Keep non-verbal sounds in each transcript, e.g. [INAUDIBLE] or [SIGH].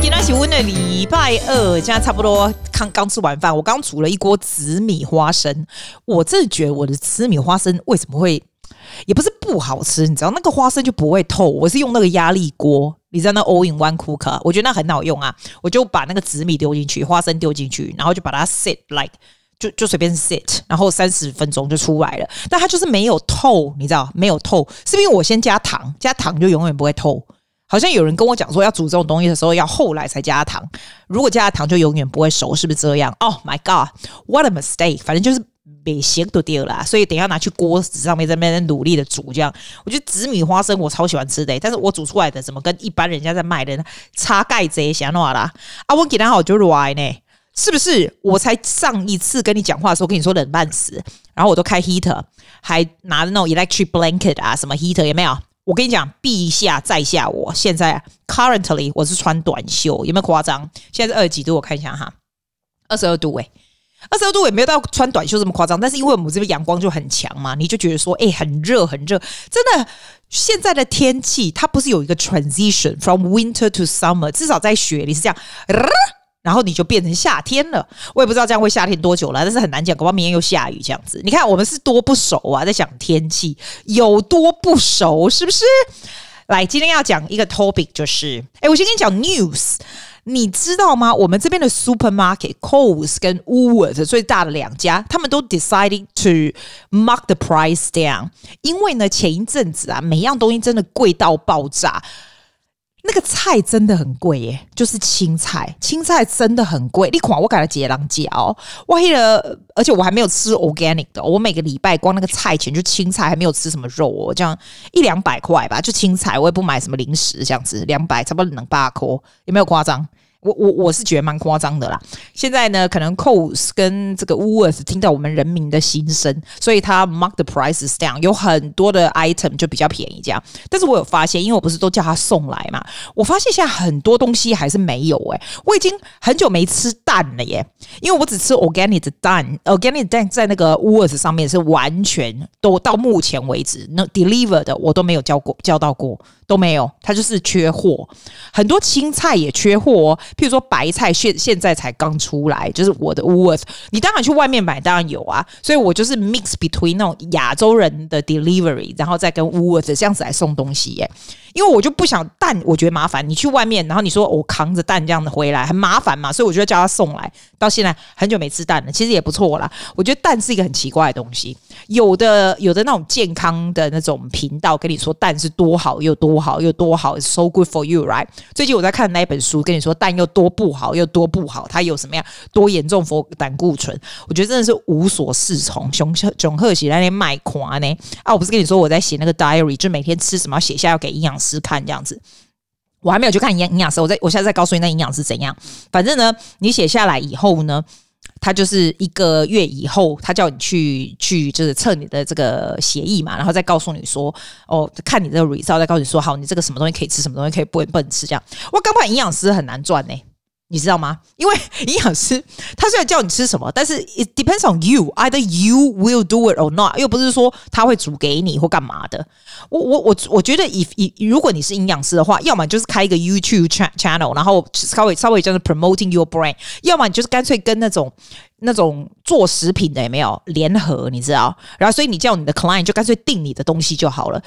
今天是温的礼拜二，现在差不多刚刚吃完饭。我刚煮了一锅紫米花生，我真的觉得我的紫米花生为什么会也不是不好吃，你知道那个花生就不会透。我是用那个压力锅，你知道那 All in One Cooker，我觉得那很好用啊。我就把那个紫米丢进去，花生丢进去，然后就把它 sit like 就就随便 sit，然后三十分钟就出来了。但它就是没有透，你知道没有透，是不是因为我先加糖，加糖就永远不会透。好像有人跟我讲说，要煮这种东西的时候，要后来才加糖。如果加了糖，就永远不会熟，是不是这样？Oh my god，what a mistake！反正就是没咸都掉了，所以等下拿去锅子上面在那边努力的煮。这样，我觉得紫米花生我超喜欢吃的，但是我煮出来的怎么跟一般人家在卖的差盖子想哪啦？啊，我给他好就软呢，是不是？我才上一次跟你讲话的时候跟你说冷半死，然后我都开 heater，还拿着那种 electric blanket 啊，什么 heater 有没有？我跟你讲，陛下在下我，我现在 currently 我是穿短袖，有没有夸张？现在是二十几度，我看一下哈，二十二度诶、二十二度也没有到穿短袖这么夸张，但是因为我们这边阳光就很强嘛，你就觉得说，哎、很热很热，真的。现在的天气它不是有一个 transition from winter to summer，至少在雪里是这样。然后你就变成夏天了，我也不知道这样会夏天多久了，但是很难讲，恐怕明天又下雨这样子。你看我们是多不熟啊，在讲天气有多不熟，是不是？来，今天要讲一个 topic，就是，哎，我先跟你讲 news，你知道吗？我们这边的 supermarket Coles 跟 wool 最大的两家，他们都 decided to mark the price down，因为呢，前一阵子啊，每样东西真的贵到爆炸。那个菜真的很贵耶，就是青菜，青菜真的很贵。你看我给它结两价哦，我黑了，而且我还没有吃 organic 的。我每个礼拜光那个菜钱就青菜，还没有吃什么肉哦，这样一两百块吧，就青菜，我也不买什么零食，这样子两百差不多能八颗，有没有夸张？我我我是觉得蛮夸张的啦。现在呢，可能 c o s 跟这个 wools 听到我们人民的心声，所以他 mark the prices down，有很多的 item 就比较便宜这样。但是我有发现，因为我不是都叫他送来嘛，我发现现在很多东西还是没有诶、我已经很久没吃蛋了耶，因为我只吃 organic 的蛋，organic 蛋在那个 wools 上面是完全都到目前为止那 deliver 的我都没有叫过叫到过。都没有，它就是缺货，很多青菜也缺货哦。譬如说白菜现现在才刚出来，就是我的 Worth，你当然去外面买，当然有啊。所以我就是 mix between 那种亚洲人的 delivery，然后再跟 Worth 这样子来送东西耶。因为我就不想蛋，我觉得麻烦。你去外面，然后你说我扛着蛋这样子回来很麻烦嘛，所以我就叫他送来。到现在很久没吃蛋了，其实也不错啦。我觉得蛋是一个很奇怪的东西，有的有的那种健康的那种频道跟你说蛋是多好又多好又多好，so good for you，right？最近我在看那一本书，跟你说蛋又多不好又多不好，它有什么样多严重佛胆固醇？我觉得真的是无所适从。熊熊贺喜在那卖夸呢啊！我不是跟你说我在写那个 diary，就每天吃什么要写下要给营养师。看这样子，我还没有去看营营养师，我在我现在再告诉你那营养师怎样。反正呢，你写下来以后呢，他就是一个月以后，他叫你去去就是测你的这个协议嘛，然后再告诉你说，哦，看你这个 result，再告诉你说，好，你这个什么东西可以吃，什么东西可以不不能吃，这样。我刚把营养师很难赚呢、你知道吗？[LAUGHS] 因为营养师他虽然叫你吃什么，但是 it depends on you，either you will do it or not。又不是说他会煮给你或干嘛的。我我我我觉得，if 如果你是营养师的话，要么就是开一个 YouTube channel，然后稍微稍微就是 promoting your brand，要么你就是干脆跟那种那种做食品的有没有联合，你知道？然后所以你叫你的 client 就干脆订你的东西就好了。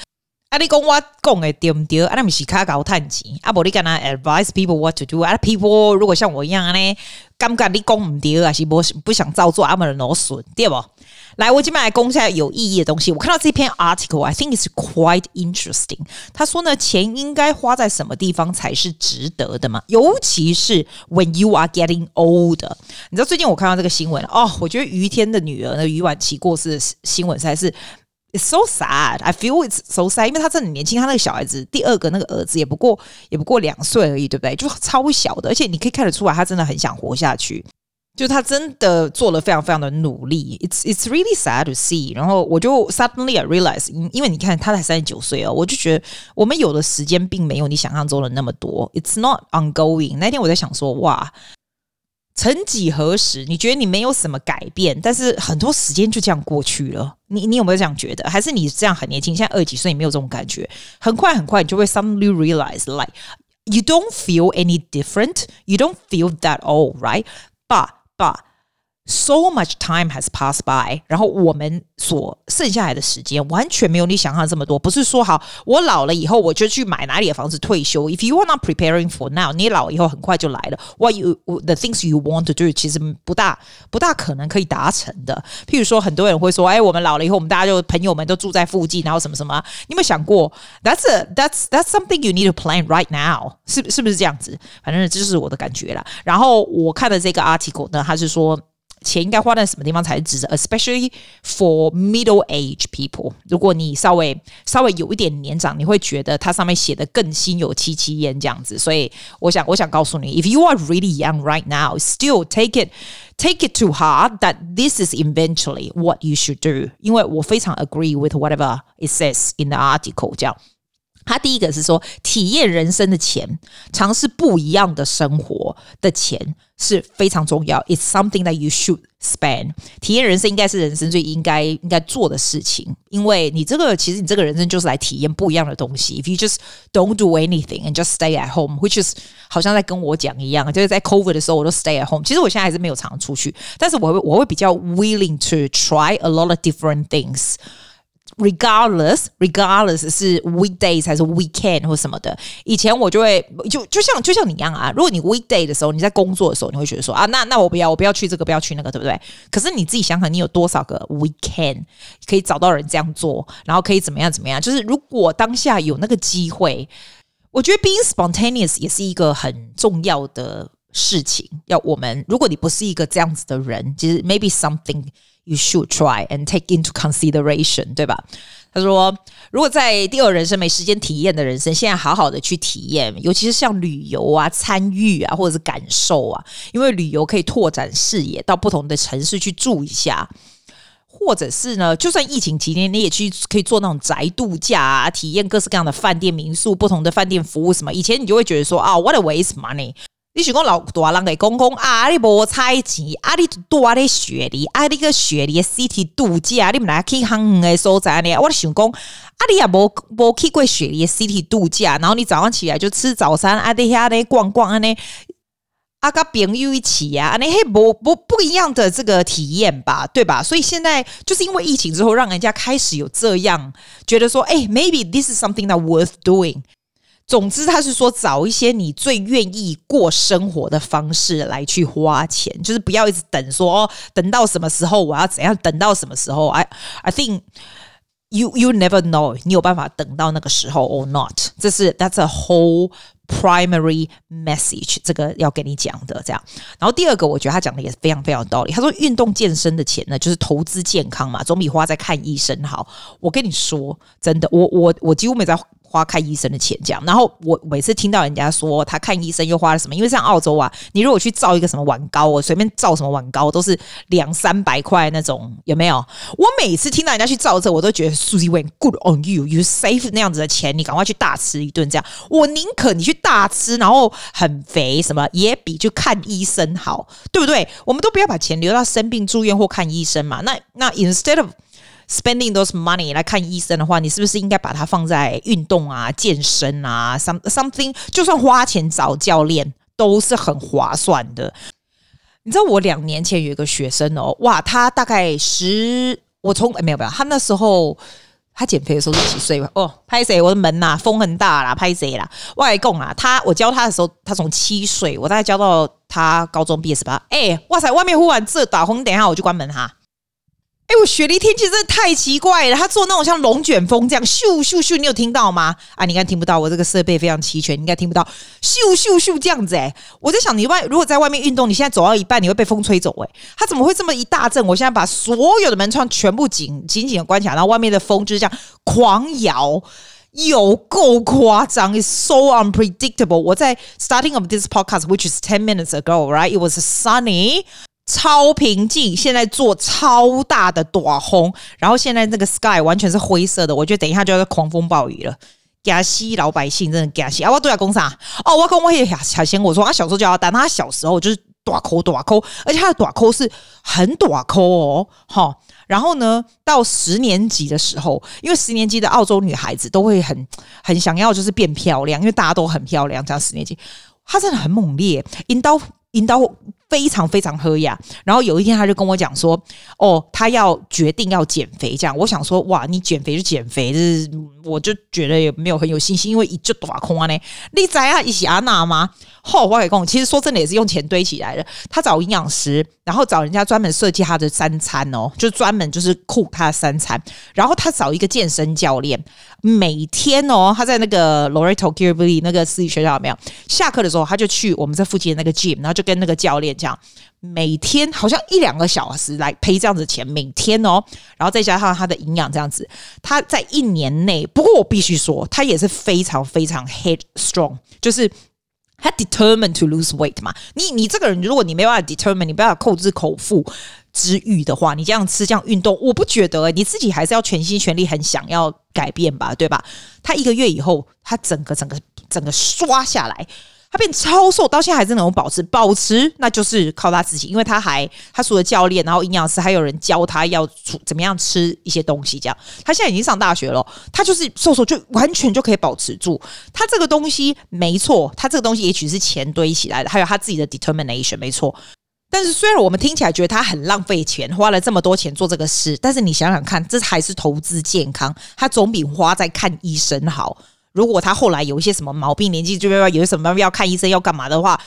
啊，你讲我讲的对不对？啊，那不是卡搞叹钱。啊，不，你跟他 advise people what to do。啊，people 如果像我一样呢，感觉你讲唔对，还是不不想照做，阿们的脑损，对不？来，我今天来讲一下有意义的东西。我看到这篇 article，I think it's quite interesting。他说呢，钱应该花在什么地方才是值得的嘛？尤其是 when you are getting older。你知道最近我看到这个新闻哦，我觉得于天的女儿呢，余婉琪过世的新闻才是。It's so sad. I feel it's so sad. 因为他真的很年轻，他那个小孩子第二个那个儿子也不过也不过两岁而已，对不对？就超小的，而且你可以看得出来，他真的很想活下去。就他真的做了非常非常的努力。It's it's really sad to see. 然后我就 suddenly I realize，因为你看他才三十九岁哦，我就觉得我们有的时间并没有你想象中的那么多。It's not ongoing。那天我在想说，哇。曾几何时，你觉得你没有什么改变，但是很多时间就这样过去了。你你有没有这样觉得？还是你这样很年轻，现在二十几岁，你没有这种感觉？很快很快，你就会 suddenly realize like you don't feel any different. You don't feel that old, right? But but So much time has passed by，然后我们所剩下来的时间完全没有你想象这么多。不是说好，我老了以后我就去买哪里的房子退休。If you are not preparing for now，你老了以后很快就来了。What you the things you want to do，其实不大不大可能可以达成的。譬如说，很多人会说，哎，我们老了以后，我们大家就朋友们都住在附近，然后什么什么。你有没有想过？That's a that's that's something you need to plan right now。是是不是这样子？反正这就是我的感觉啦。然后我看的这个 article 呢，他是说。钱应该花在什么地方才是值得？Especially for middle-aged people。如果你稍微稍微有一点年长，你会觉得它上面写的更心有戚戚焉这样子。所以我想，我想告诉你，If you are really young right now, still take it take it to heart that this is eventually what you should do。因为我非常 agree with whatever it says in the article。这样， 他第一个是说，体验人生的钱，尝试不一样的生活的钱。是非常重要，It's something that you should spend。体验人生应该是人生最应该应该做的事情，因为你这个其实你这个人生就是来体验不一样的东西。If you just don't do anything and just stay at home，which is 好像在跟我讲一样，就是在 COVID 的时候我都 stay at home。其实我现在还是没有常出去，但是我会我会比较 willing to try a lot of different things。Regardless, regardless 是 weekdays 还是 weekend 或什么的，以前我就会就就像就像你一样啊。如果你 weekday 的时候，你在工作的时候，你会觉得说啊，那那我不要，我不要去这个，不要去那个，对不对？可是你自己想想，你有多少个 weekend 可以找到人这样做，然后可以怎么样怎么样？就是如果当下有那个机会，我觉得 being spontaneous 也是一个很重要的事情。要我们，如果你不是一个这样子的人，其实 maybe something。You should try and take into consideration，对吧？他说，如果在第二人生没时间体验的人生，现在好好的去体验，尤其是像旅游啊、参与啊，或者是感受啊，因为旅游可以拓展视野，到不同的城市去住一下，或者是呢，就算疫情期间，你也去可以做那种宅度假啊，体验各式各样的饭店、民宿、不同的饭店服务什么。以前你就会觉得说啊，what a waste money。你是讲老大人给公公啊？你无彩钱啊？你多的雪梨啊？你个雪梨 city 度假，你们来去很远的所在呢？我想讲啊，你也无无去过雪梨 city 度假，然后你早上起来就吃早餐啊，在遐咧逛逛啊，呢啊，甲朋友一起呀啊，那嘿不不不一样的这个体验吧，对吧？所以现在就是因为疫情之后，让人家开始有这样觉得说，哎，maybe this is something that worth doing。总之，他是说找一些你最愿意过生活的方式来去花钱，就是不要一直等说哦，等到什么时候我要怎样，等到什么时候？I I think you you never know，你有办法等到那个时候 or not？这是 That's a whole primary message，这个要跟你讲的这样。然后第二个，我觉得他讲的也是非常非常有道理。他说，运动健身的钱呢，就是投资健康嘛，总比花在看医生好。我跟你说，真的，我我我几乎没在。花看医生的钱，这样。然后我每次听到人家说他看医生又花了什么，因为像澳洲啊，你如果去照一个什么碗膏，我随便照什么碗膏都是两三百块那种，有没有？我每次听到人家去照这，我都觉得 Sleeve，good on you，you save 那样子的钱，你赶快去大吃一顿这样。我宁可你去大吃，然后很肥什么，也比去看医生好，对不对？我们都不要把钱留到生病住院或看医生嘛。那那 instead of Spending those money 来看医生的话，你是不是应该把它放在运动啊、健身啊，some something？就算花钱找教练都是很划算的。你知道我两年前有一个学生哦，哇，他大概十，我从没有没有，他那时候他减肥的时候是几岁吧？哦，拍谁？我的门呐、啊，风很大啦，拍谁啦？我来讲啊，他我教他的时候，他从七岁，我大概教到他高中毕业是吧？哎，哇塞，外面忽然这打风，等一下我就关门哈。哎，我雪梨天气真的太奇怪了。他做那种像龙卷风这样咻咻咻，你有听到吗？啊，你应该听不到。我这个设备非常齐全，你应该听不到咻咻咻这样子。哎，我在想，你外如果在外面运动，你现在走到一半，你会被风吹走。哎，他怎么会这么一大阵？我现在把所有的门窗全部紧紧紧的关起来，然后外面的风就是这样狂摇，有够夸张，It's so unpredictable。我在 starting of this podcast，which is ten minutes ago，right？It was sunny。超平静，现在做超大的大风，然后现在那个 sky 完全是灰色的，我觉得等一下就要狂风暴雨了。加西老百姓真的加西啊！我都要讲啥？哦，我跟我也小仙我说，他小时候就要当他小时候就是短扣短扣，而且他的短扣是很短扣哦，哈。然后呢，到十年级的时候，因为十年级的澳洲女孩子都会很很想要就是变漂亮，因为大家都很漂亮，这样十年级，她真的很猛烈，引导引导。非常非常喝呀，然后有一天他就跟我讲说：“哦，他要决定要减肥。”这样，我想说：“哇，你减肥就减肥，就是我就觉得也没有很有信心，因为一就打空啊呢。你知啊，一起阿娜吗？后我跟你讲，其实说真的也是用钱堆起来的。他找营养师，然后找人家专门设计他的三餐哦，就专门就是酷他的三餐，然后他找一个健身教练，每天哦，他在那个 Loretto Kirby 那个私立学校有没有？下课的时候他就去我们这附近的那个 gym，然后就跟那个教练。讲每天好像一两个小时来赔这样子钱，每天哦，然后再加上他的营养这样子，他在一年内，不过我必须说，他也是非常非常 headstrong，就是他 determined to lose weight 嘛。你你这个人，如果你没办法 determine，你没办法控制口腹之欲的话，你这样吃这样运动，我不觉得、你自己还是要全心全力，很想要改变吧，对吧？他一个月以后，他整个整个整个刷下来。他变超瘦，到现在还是能够保持，保持那就是靠他自己，因为他还他除了教练，然后营养师，还有人教他要怎么样吃一些东西，这样。他现在已经上大学了，他就是瘦瘦就完全就可以保持住。他这个东西没错，他这个东西也许是钱堆起来的，还有他自己的 determination 没错。但是虽然我们听起来觉得他很浪费钱，花了这么多钱做这个事，但是你想想看，这还是投资健康，他总比花在看医生好。如果他后来有一些什么毛病，年纪就要有什么要看医生要干嘛的话，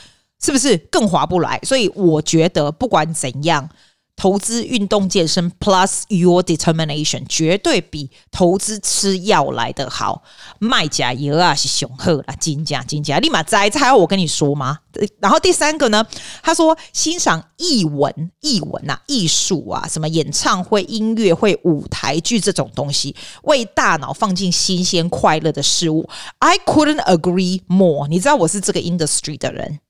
是不是更划不来？所以我觉得不管怎样。投资运动健身 plus your determination 绝对比投资吃药来得好。卖假药啊是雄厚啦，金价金价立马摘，这还要我跟你说吗？然后第三个呢，他说欣赏艺文、艺文呐、艺术啊，什么演唱会、音乐会、舞台剧这种东西，为大脑放进新鲜快乐的事物。I couldn't agree more。你知道我是这个 industry 的人，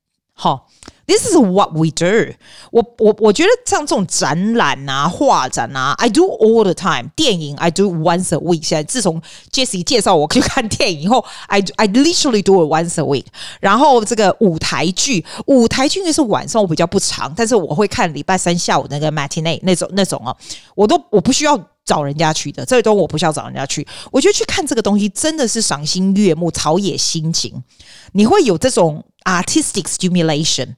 好。This is what we do 我。我我我觉得像这种展览啊、画展啊，I do all the time。电影 I do once a week。现在自从 Jessie 介绍我去看电影以后，I I literally do it once a week。然后这个舞台剧，舞台剧那是晚上我比较不长，但是我会看礼拜三下午那个 matinee 那种那种哦，我都我不需要找人家去的，这种我不需要找人家去。我觉得去看这个东西真的是赏心悦目、陶冶心情，你会有这种 artistic stimulation。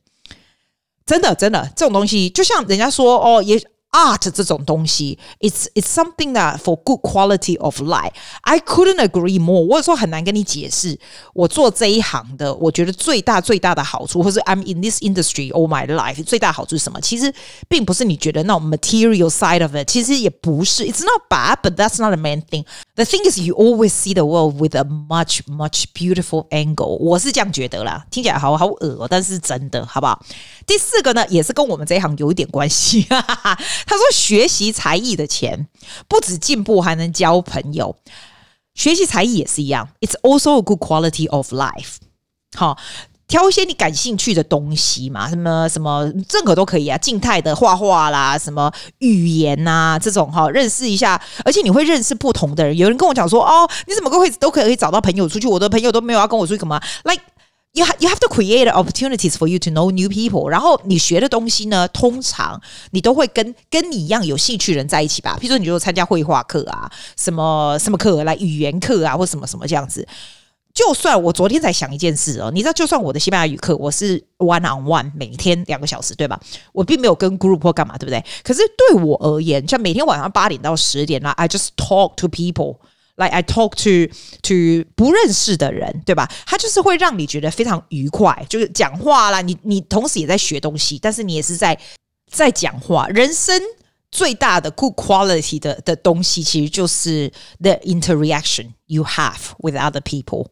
真的，真的，这种东西就像人家说哦，也 art 这种东西，it's it's something that for good quality of life. I couldn't agree more。我有时候很难跟你解释，我做这一行的，我觉得最大最大的好处，或是 I'm in this industry all my life，最大好处是什么？其实并不是你觉得那种 material side of it，其实也不是，it's not bad, but that's not the main thing. The thing is, you always see the world with a much, much beautiful angle。我是这样觉得啦，听起来好好恶哦，但是真的，好不好？ 第四个呢，也是跟我们这一行有一点关系。[LAUGHS] 他说，学习才艺的钱不止进步，还能交朋友。学习才艺也是一样，It's also a good quality of life。好。挑一些你感兴趣的东西嘛，什么什么任何都可以啊，静态的画画啦，什么语言呐、啊，这种哈，认识一下，而且你会认识不同的人。有人跟我讲说，哦，你怎么个会都可以找到朋友出去？我的朋友都没有要跟我出去干嘛来 you have you have to create opportunities for you to know new people。然后你学的东西呢，通常你都会跟跟你一样有兴趣的人在一起吧。譬如说，你就参加绘画课啊，什么什么课来语言课啊，或什么什么这样子。就算我昨天才想一件事哦，你知道，就算我的西班牙语课我是 one on one 每天两个小时，对吧？我并没有跟 group 或干嘛，对不对？可是对我而言，像每天晚上八点到十点啦，I just talk to people people，like I talk to to 不认识的人，对吧？他就是会让你觉得非常愉快，就是讲话啦，你你同时也在学东西，但是你也是在在讲话。人生最大的 good quality 的的东西，其实就是 the interaction you have with other people。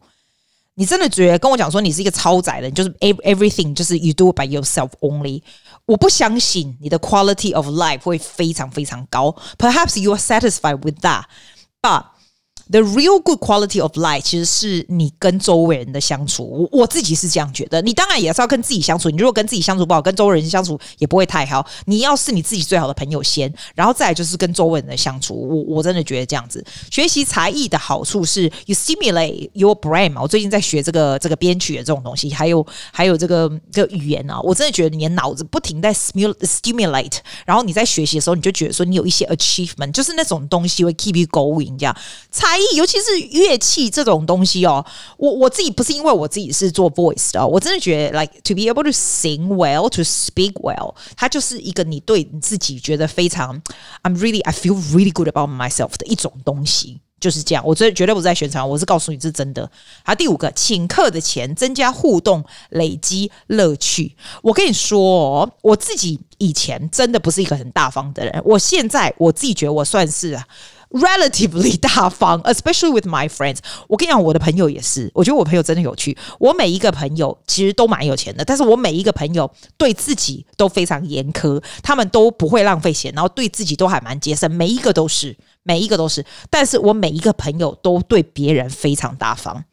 你真的觉得跟我讲说你是一个超载的，就是 everything 就是 you do it by yourself only。我不相信你的 quality of life 会非常非常高。Perhaps you are satisfied with that，but The real good quality of life，其实是你跟周围人的相处。我我自己是这样觉得。你当然也是要跟自己相处。你如果跟自己相处不好，跟周围人相处也不会太好。你要是你自己最好的朋友先，然后再来就是跟周围人的相处。我我真的觉得这样子，学习才艺的好处是，you stimulate your brain 嘛。我最近在学这个这个编曲的这种东西，还有还有这个这个语言啊，我真的觉得你的脑子不停在 stimulate，然后你在学习的时候，你就觉得说你有一些 achievement，就是那种东西会 keep you going 这样。才艺，尤其是乐器这种东西哦，我我自己不是因为我自己是做 voice 的，我真的觉得 like to be able to sing well, to speak well，它就是一个你对你自己觉得非常 I'm really I feel really good about myself 的一种东西，就是这样。我真的绝对不是在宣传，我是告诉你这是真的。好，第五个，请客的钱增加互动，累积乐趣。我跟你说哦，我自己以前真的不是一个很大方的人，我现在我自己觉得我算是。Relatively [LAUGHS] 大方，especially with my friends。我跟你讲，我的朋友也是。我觉得我朋友真的有趣。我每一个朋友其实都蛮有钱的，但是我每一个朋友对自己都非常严苛，他们都不会浪费钱，然后对自己都还蛮节省。每一个都是，每一个都是。但是我每一个朋友都对别人非常大方。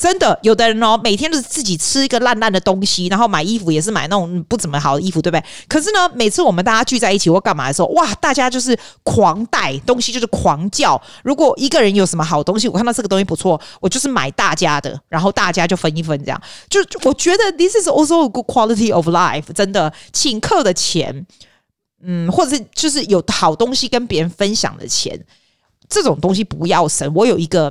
真的，有的人哦，每天都是自己吃一个烂烂的东西，然后买衣服也是买那种不怎么好的衣服，对不对？可是呢，每次我们大家聚在一起或干嘛的时候，哇，大家就是狂带东西，就是狂叫。如果一个人有什么好东西，我看到这个东西不错，我就是买大家的，然后大家就分一分，这样。就我觉得 this is also a good quality of life。真的，请客的钱，嗯，或者是就是有好东西跟别人分享的钱，这种东西不要省。我有一个。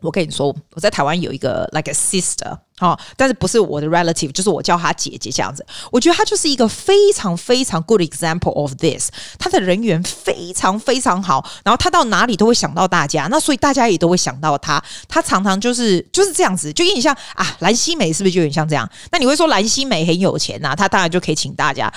我跟你说，我在台湾有一个 like a sister 哦，但是不是我的 relative，就是我叫她姐姐这样子。我觉得她就是一个非常非常 good example of this。她的人缘非常非常好，然后她到哪里都会想到大家，那所以大家也都会想到她。她常常就是就是这样子，就有点像啊，蓝心湄是不是就有点像这样？那你会说蓝心湄很有钱呐、啊，她当然就可以请大家。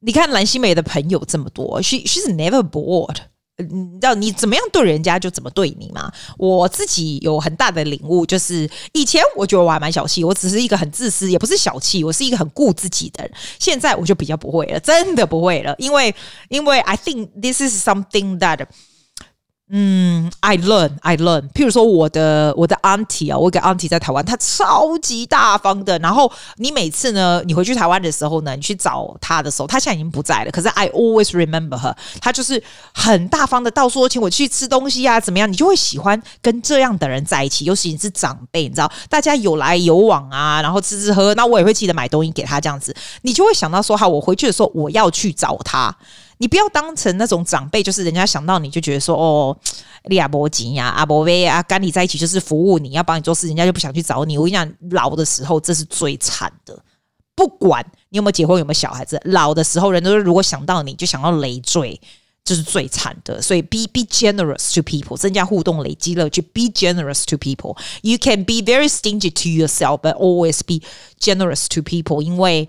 你看蓝心湄的朋友这么多，she she's never bored。你知道你怎么样对人家就怎么对你嘛？我自己有很大的领悟，就是以前我觉得我还蛮小气，我只是一个很自私，也不是小气，我是一个很顾自己的人。现在我就比较不会了，真的不会了，因为因为 I think this is something that。嗯，I learn, I learn。譬如说，我的我的 auntie 啊，我一个 auntie 在台湾，她超级大方的。然后你每次呢，你回去台湾的时候呢，你去找她的时候，她现在已经不在了。可是 I always remember her，她就是很大方的，到处请我去吃东西啊，怎么样？你就会喜欢跟这样的人在一起，尤其你是长辈，你知道，大家有来有往啊，然后吃吃喝喝，那我也会记得买东西给她，这样子，你就会想到说，好，我回去的时候我要去找她。你不要当成那种长辈，就是人家想到你就觉得说哦，利亚伯吉呀、阿伯威啊，跟你在一起就是服务你，要帮你做事，人家就不想去找你。我跟你讲，老的时候这是最惨的。不管你有没有结婚，有没有小孩子，老的时候人都是如果想到你就想要累赘，这、是最惨的。所以 be be generous to people，增加互动，累积乐趣。Be generous to people. You can be very stingy to yourself, but always be generous to people，因为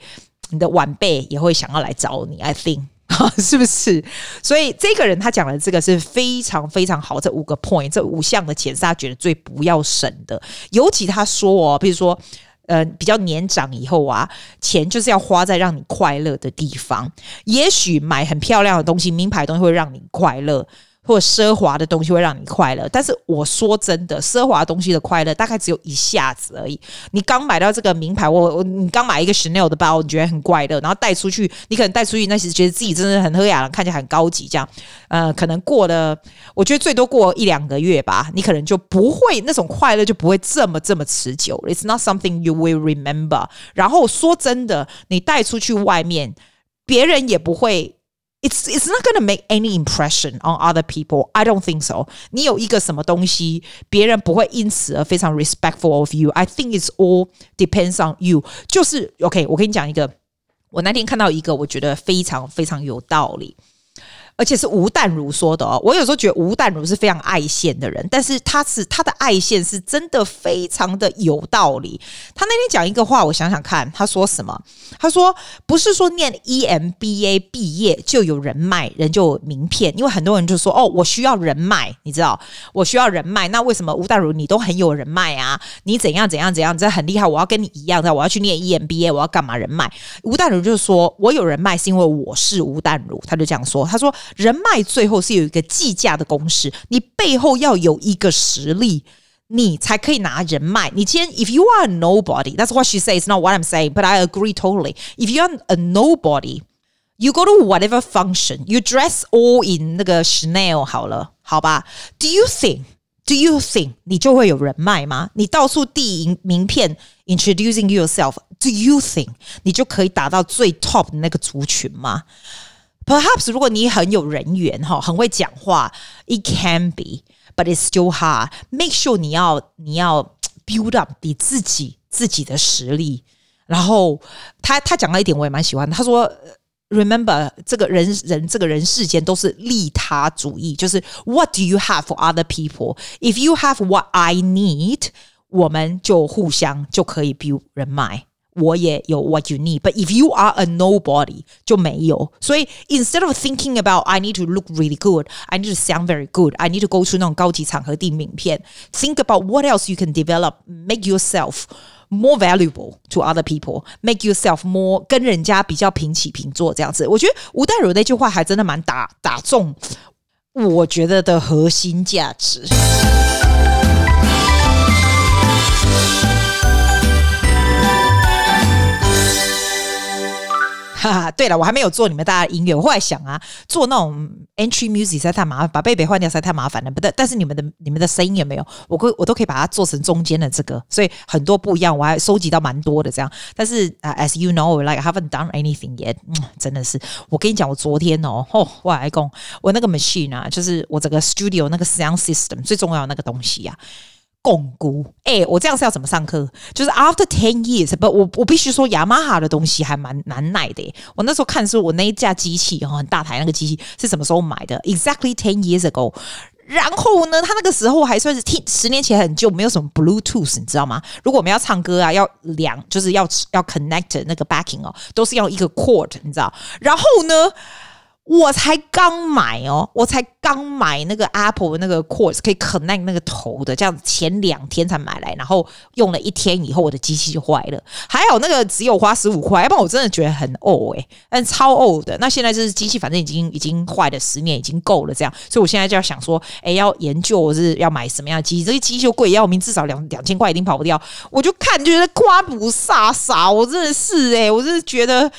你的晚辈也会想要来找你。I think。[LAUGHS] 是不是？所以这个人他讲的这个是非常非常好，这五个 point，这五项的钱是他觉得最不要省的。尤其他说哦，比如说，呃，比较年长以后啊，钱就是要花在让你快乐的地方。也许买很漂亮的东西，名牌东西会让你快乐。或者奢华的东西会让你快乐，但是我说真的，奢华东西的快乐大概只有一下子而已。你刚买到这个名牌，我我你刚买一个 Chanel 的包，你觉得很快乐，然后带出去，你可能带出去那时觉得自己真的很优雅，看起来很高级，这样，呃，可能过了，我觉得最多过一两个月吧，你可能就不会那种快乐就不会这么这么持久。It's not something you will remember。然后说真的，你带出去外面，别人也不会。It's it's not gonna make any impression on other people. I don't think so. 你有一个什么东西，别人不会因此而非常 respectful of you. I think it's all depends on you. 就是 OK，我跟你讲一个，我那天看到一个，我觉得非常非常有道理。 而且是吴淡如说的哦，我有时候觉得吴淡如是非常爱现的人，但是他是他的爱现是真的非常的有道理。他那天讲一个话，我想想看，他说什么？他说不是说念 EMBA 毕业就有人脉，人就有名片，因为很多人就说哦，我需要人脉，你知道，我需要人脉。那为什么吴淡如你都很有人脉啊？你怎样怎样怎样，这很厉害，我要跟你一样的，我要去念 EMBA，我要干嘛人脉？吴淡如就是说我有人脉是因为我是吴淡如，他就这样说，他说。人脉最后是有一个计价的公式，你背后要有一个实力，你才可以拿人脉。你今天，if you are a nobody，that's what she says, not what I'm saying, but I agree totally. If you are a nobody, you go to whatever function, you dress all in 那个 Chanel 好了，好吧？Do you think? Do you think 你就会有人脉吗？你到处递名片，introducing yourself。Do you think 你就可以达到最 top 的那个族群吗 ？Perhaps 如果你很有人缘哈，很会讲话，it can be，but it's still hard. Make sure 你要你要 build up 你自己自己的实力。然后他他讲了一点，我也蛮喜欢的。他说。Remember，这个人人这个人世间都是利他主义，就是 What do you have for other people? If you have what I need，我们就互相就可以 build 人脉。 我也有 what you need, but if you are a nobody，就没有。所以 instead of thinking about I need to look really good, I need to sound very good, I need to go to 那种高级场合递名片，think about what else you can develop, make yourself。More valuable to other people, make yourself more 跟人家比较平起平坐这样子。我觉得吴淡如那句话还真的蛮打打中我觉得的核心价值。 哈哈，对了，我还没有做你们大家的音乐。我后来想啊，做那种 entry music 实在太麻烦，把贝贝换掉实在太麻烦了。不但但是你们的你们的声音也没有，我可我都可以把它做成中间的这个，所以很多不一样，我还收集到蛮多的这样。但是啊、，as you know，like haven't done anything yet，嗯，真的是，我跟你讲，我昨天哦，哦，我还讲，我那个 machine 啊，就是我整个 studio 那个 sound system 最重要那个东西呀、啊。共估，哎，我这样是要怎么上课？就是 after ten years，不，我我必须说雅马哈的东西还蛮难耐的。我那时候看是我那一架机器哦，很大台那个机器是什么时候买的？Exactly ten years ago。然后呢，他那个时候还算是听十年前很旧，没有什么 Bluetooth，你知道吗？如果我们要唱歌啊，要量就是要要 connect 那个 backing 哦，都是要一个 cord，你知道？然后呢？我才刚买哦，我才刚买那个 Apple 那个 Cord 可以 connect 那个头的，这样子前两天才买来，然后用了一天以后，我的机器就坏了。还好那个只有花十五块，要不然我真的觉得很呕哎，但超呕的。那现在就是机器，反正已经已经坏了十年，已经够了这样，所以我现在就要想说，哎，要研究我是要买什么样的机器？这些机器就贵要命，至少两两千块一定跑不掉。我就看觉得刮不飒飒，我真的是哎，我真的觉得，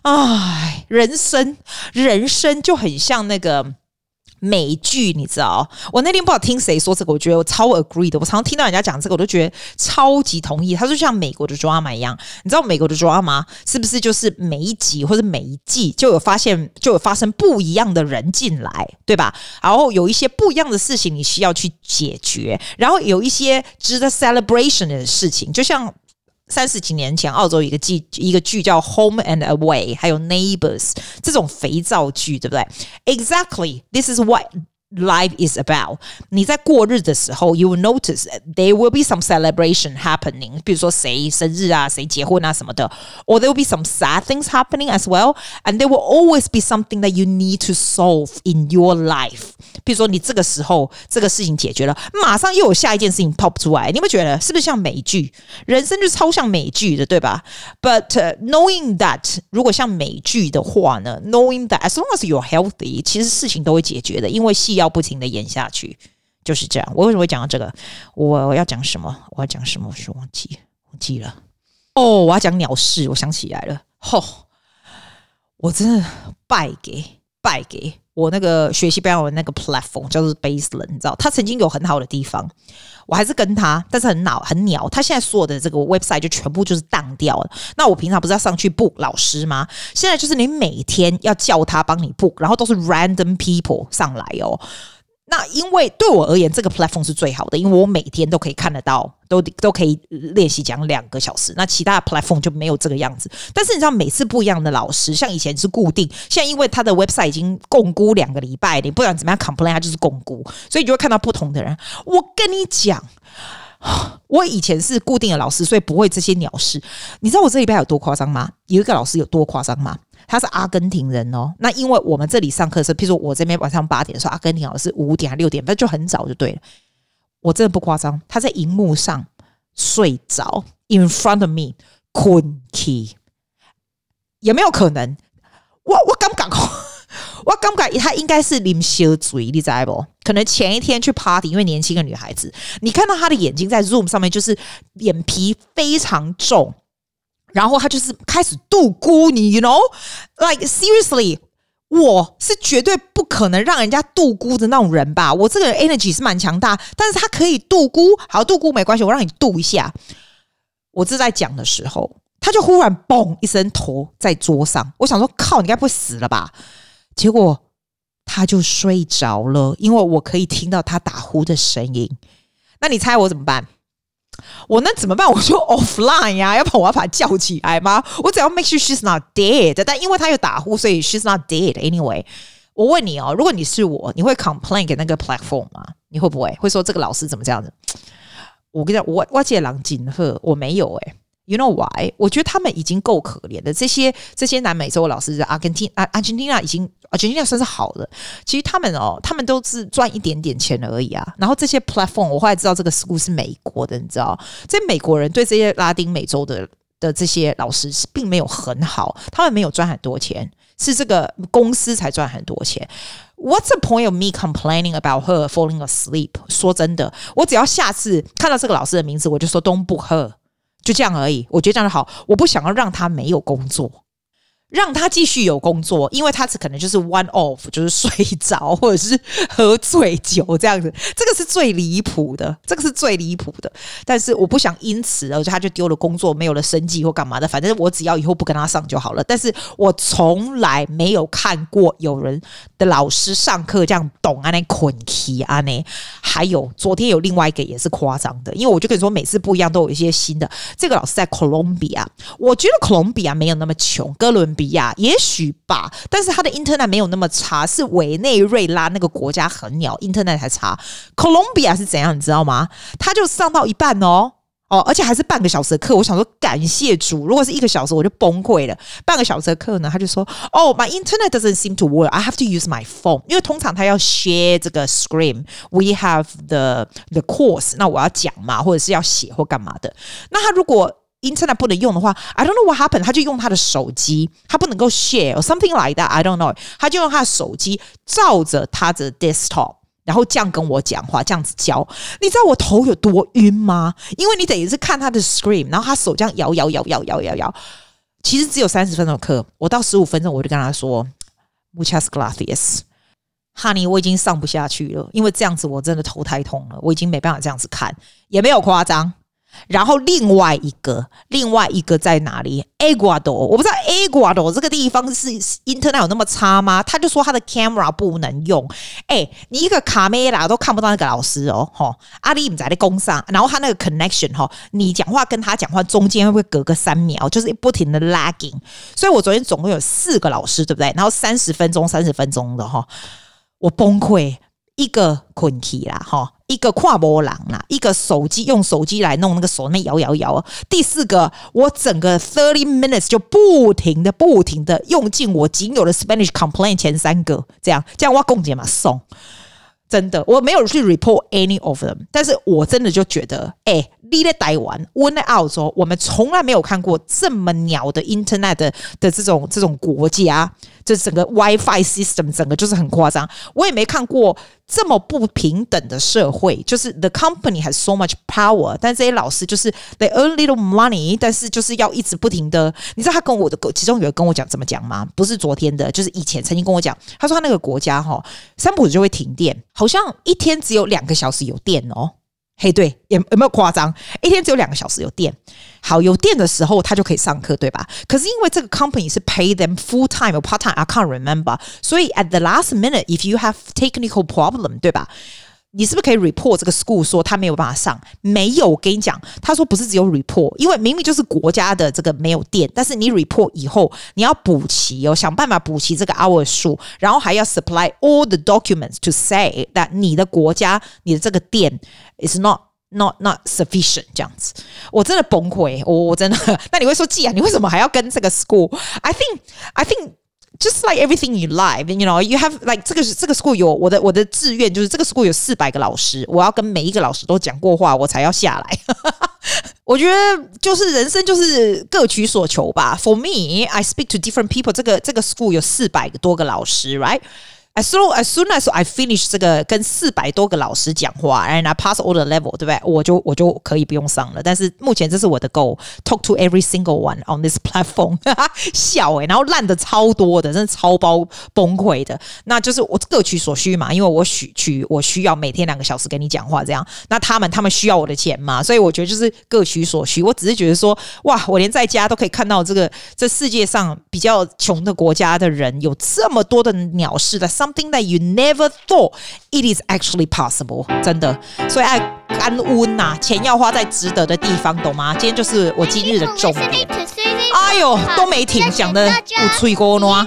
哎，人生人生。生就很像那个美剧，你知道？我那天不知道听谁说这个，我觉得我超 agree 的。我常常听到人家讲这个，我都觉得超级同意。他说像美国的 drama 一样，你知道美国的 drama 是不是就是每一集或者每一季就有发现，就有发生不一样的人进来，对吧？然后有一些不一样的事情你需要去解决，然后有一些值得 celebration 的事情，就像。三十几年前，澳洲一个剧一个剧叫《Home and Away》，还有《Neighbors》这种肥皂剧，对不对？Exactly, this is what. Life is about 你在过日的时候，you will notice there will be some celebration happening。比如说谁生日啊，谁结婚啊什么的，or there will be some sad things happening as well。And there will always be something that you need to solve in your life。比如说你这个时候这个事情解决了，马上又有下一件事情 pop 出来。你有没有觉得是不是像美剧？人生就超像美剧的，对吧？But、uh, knowing that 如果像美剧的话呢，knowing that as long as you're healthy，其实事情都会解决的，因为戏。 要不停的演下去，就是这样。我为什么会讲到这个？我要讲什么？我要讲什么？我说忘记，忘记了。哦，我要讲鸟事，我想起来了。吼、我真的败给败给我那个学习表演的那个 platform 叫做 Baseline，你知道，他曾经有很好的地方，我还是跟他，但是很老很鸟。他现在所有的这个 website 就全部就是当掉了。那我平常不是要上去 book 老师吗？现在就是你每天要叫他帮你 book，然后都是 random people 上来哦。那因为对我而言，这个 platform 是最好的，因为我每天都可以看得到，都都可以练习讲两个小时。那其他的 platform 就没有这个样子。但是你知道，每次不一样的老师，像以前是固定，现在因为他的 website 已经共估两个礼拜，你不管怎么样 complain，他就是共估，所以你就会看到不同的人。我跟你讲，我以前是固定的老师，所以不会这些鸟事。你知道我这礼拜有多夸张吗？有一个老师有多夸张吗？他是阿根廷人哦，那因为我们这里上课的时候，譬如说我这边晚上八点的时候，阿根廷老师五点六点，反正就很早就对了。我真的不夸张，他在荧幕上睡着，in front of me，困 key，有没有可能？我我敢不敢？我感觉他应该是啉小醉，你知不？可能前一天去 party，因为年轻的女孩子，你看到她的眼睛在 Zoom 上面，就是眼皮非常重，然后他就是开始度孤你，you know，like seriously。我是绝对不可能让人家度孤的那种人吧？我这个人 energy 是蛮强大，但是他可以度孤，好度孤没关系，我让你度一下。我正在讲的时候，他就忽然嘣一声头在桌上，我想说靠，你该不会死了吧？结果他就睡着了，因为我可以听到他打呼的声音。那你猜我怎么办？我能怎么办？[LAUGHS] 我就 offline 呀，要不然我要把他叫起来吗？我只要 make sure she's not dead，但因为他有打呼，所以 she's not dead anyway。我问你哦，如果你是我，你会 complain 给那个 platform 吗？你会不会会说这个老师怎么这样子？我跟你讲，我我借狼金鹤，我没有诶、You know why？我觉得他们已经够可怜的。这些这些南美洲的老师，阿根廷、阿阿根廷啊，已经阿根廷算是好的。其实他们哦，他们都是赚一点点钱而已啊。然后这些 platform，我后来知道这个 school 是美国的，你知道？这美国人对这些拉丁美洲的的这些老师并没有很好，他们没有赚很多钱，是这个公司才赚很多钱。What's the point of me complaining about her falling asleep？说真的，我只要下次看到这个老师的名字，我就说 Don't book her。就这样而已，我觉得这样就好。我不想要让他没有工作。让他继续有工作，因为他只可能就是 one off，就是睡着或者是喝醉酒这样子，这个是最离谱的，这个是最离谱的。但是我不想因此，而他就丢了工作，没有了生计或干嘛的。反正我只要以后不跟他上就好了。但是我从来没有看过有人的老师上课这样懂啊那捆题啊那。还有昨天有另外一个也是夸张的，因为我就跟你说，每次不一样都有一些新的。这个老师在哥伦比亚，我觉得哥伦比亚没有那么穷，哥伦。比亚也许吧，但是他的 internet 没有那么差，是委内瑞拉那个国家很鸟，internet 才差。哥伦比亚是怎样，你知道吗？他就上到一半哦哦，而且还是半个小时的课。我想说感谢主，如果是一个小时我就崩溃了。半个小时的课呢，他就说哦，my internet doesn't seem to work. I have to use my phone，因为通常他要 share 这个 screen。We have the the course，那我要讲嘛，或者是要写或干嘛的。那他如果 Internet 不能用的话，I don't know what happened。他就用他的手机，他不能够 share something like that。I don't know。他就用他的手机照着他的 desktop，然后这样跟我讲话，这样子教。你知道我头有多晕吗？因为你等于是看他的 screen，然后他手这样摇摇摇摇摇摇摇。其实只有三十分钟的课，我到十五分钟我就跟他说，Muchas gracias，Honey，我已经上不下去了，因为这样子我真的头太痛了，我已经没办法这样子看，也没有夸张。然后另外一个，另外一个在哪里？Ecuador，我不知道 Ecuador 这个地方是 internet 有那么差吗？他就说他的 camera 不能用。哎，你一个卡梅拉都看不到那个老师哦，哈，阿里你在那工上，然后他那个 connection 哈，你讲话跟他讲话中间会不会隔个三秒？就是不停的 lagging。所以我昨天总共有四个老师，对不对？然后三十分钟，三十分钟的哈，我崩溃，一个困体啦，哈。一个跨波浪啦，一个手机用手机来弄那个手那摇摇摇。第四个，我整个 thirty minutes 就不停的不停的用尽我仅有的 Spanish complaint 前三个，这样这样我共解嘛送。真的，我没有去 report any of them，但是我真的就觉得，哎、你在台湾，我在澳洲，我们从来没有看过这么鸟的 internet 的的这种这种国家。这整个 WiFi system 整个就是很夸张，我也没看过这么不平等的社会。就是 the company has so much power，但这些老师就是 they earn little money，但是就是要一直不停的。你知道他跟我的其中有人跟我讲怎么讲吗？不是昨天的，就是以前曾经跟我讲，他说他那个国家哈，三普就会停电，好像一天只有两个小时有电哦。嘿，对，有有没有夸张？一天只有两个小时有电，好，有电的时候他就可以上课，对吧？可是因为这个 company 是 pay them full time or part time，I can't remember，所以 at the last minute，if you have technical problem，对吧？你是不是可以 report 这个 school 说他没有办法上？没有，我跟你讲，他说不是只有 report，因为明明就是国家的这个没有电，但是你 report 以后你要补齐哦，想办法补齐这个 hour 数，然后还要 supply all the documents to say that 你的国家你的这个电 is not not not sufficient 这样子，我真的崩溃，我我真的。[LAUGHS] 那你会说，既然你为什么还要跟这个 school？I think I think。Just like everything you like, you know, you have like 这个是这个 school 有我的我的志愿就是这个 school 有四百个老师，我要跟每一个老师都讲过话，我才要下来。 我觉得就是人生就是各取所求吧。For [LAUGHS] me, I speak to different people 这。这个这个 school 有四百多个老师 As soon as soon as I finish 这个跟四百多个老师讲话，and I pass all the level，对不对？我就我就可以不用上了。但是目前这是我的 goal，talk to every single one on this platform。[LAUGHS] 笑诶、欸，然后烂的超多的，真的超包崩溃的。那就是我各取所需嘛，因为我需取我需要每天两个小时跟你讲话这样。那他们他们需要我的钱嘛，所以我觉得就是各取所需。我只是觉得说，哇，我连在家都可以看到这个这世界上比较穷的国家的人有这么多的鸟事的上。Something that you never thought it is actually possible，真的，所以爱干温呐，钱要花在值得的地方，懂吗？今天就是我今日的重点。哎呦，都没停，讲的不吹锅呢。